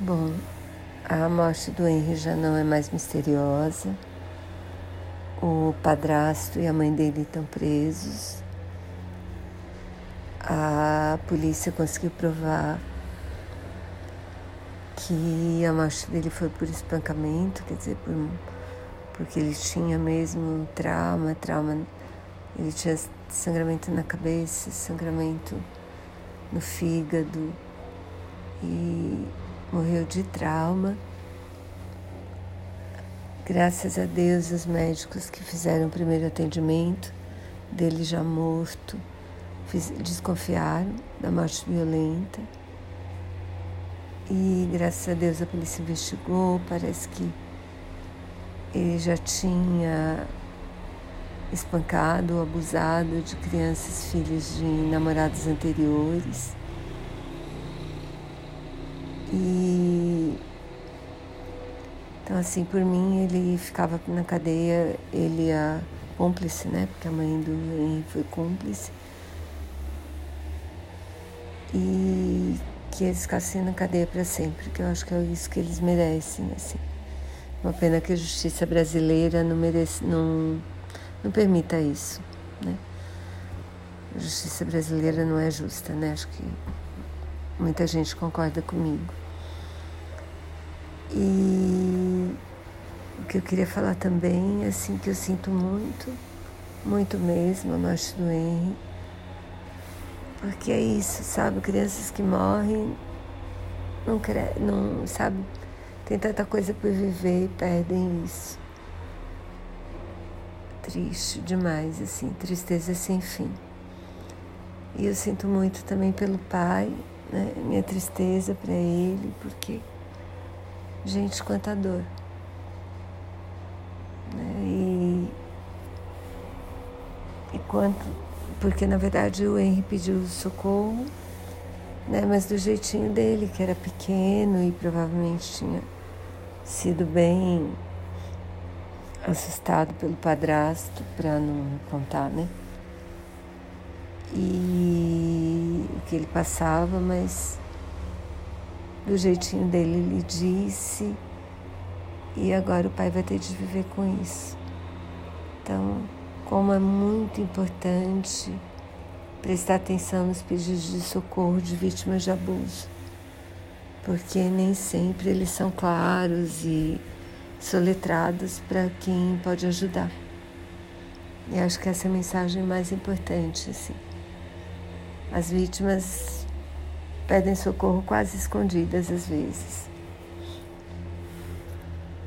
Bom, a morte do Henry já não é mais misteriosa. O padrasto e a mãe dele estão presos. A polícia conseguiu provar que a morte dele foi por espancamento, quer dizer, por, porque ele tinha mesmo trauma, trauma, ele tinha sangramento na cabeça, sangramento no fígado e morreu de trauma. Graças a Deus, os médicos que fizeram o primeiro atendimento dele já morto desconfiaram da morte violenta. E graças a Deus a polícia investigou, parece que ele já tinha espancado abusado de crianças filhas de namorados anteriores. E então assim, por mim ele ficava na cadeia, ele a cúmplice, né? Porque a mãe do Henry foi cúmplice. E que eles ficassem na cadeia para sempre, que eu acho que é isso que eles merecem, assim. Uma pena que a justiça brasileira não merece, não, não permita isso, né? A justiça brasileira não é justa, né? Acho que Muita gente concorda comigo. E o que eu queria falar também, assim, que eu sinto muito, muito mesmo a morte do Henry. Porque é isso, sabe? Crianças que morrem, não, não sabe, tem tanta coisa por viver e perdem isso. Triste demais, assim, tristeza sem fim. E eu sinto muito também pelo pai, né? minha tristeza para ele, porque, gente, quanta dor. Né? E, e quanto, porque na verdade o Henry pediu socorro, né? mas do jeitinho dele, que era pequeno e provavelmente tinha sido bem assustado pelo padrasto, para não contar, né? e que ele passava, mas do jeitinho dele ele disse e agora o pai vai ter de viver com isso. Então, como é muito importante prestar atenção nos pedidos de socorro de vítimas de abuso, porque nem sempre eles são claros e soletrados para quem pode ajudar. E acho que essa é a mensagem mais importante, assim. As vítimas pedem socorro quase escondidas às vezes.